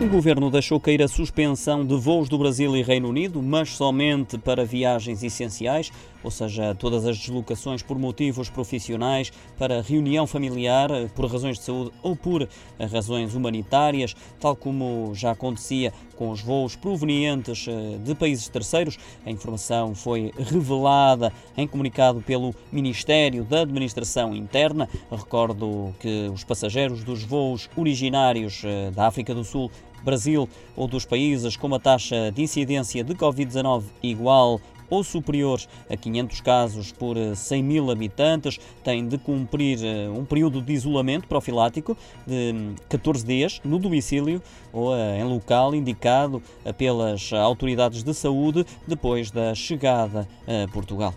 O governo deixou cair a suspensão de voos do Brasil e Reino Unido, mas somente para viagens essenciais, ou seja, todas as deslocações por motivos profissionais, para reunião familiar, por razões de saúde ou por razões humanitárias, tal como já acontecia com os voos provenientes eh, de países terceiros. A informação foi revelada em comunicado pelo Ministério da Administração Interna. Recordo que os passageiros dos voos originários eh, da África do Sul Brasil ou dos países com uma taxa de incidência de Covid-19 igual ou superior a 500 casos por 100 mil habitantes, têm de cumprir eh, um período de isolamento profilático de 14 dias no domicílio ou eh, em local indicado pelas autoridades de saúde depois da chegada a Portugal.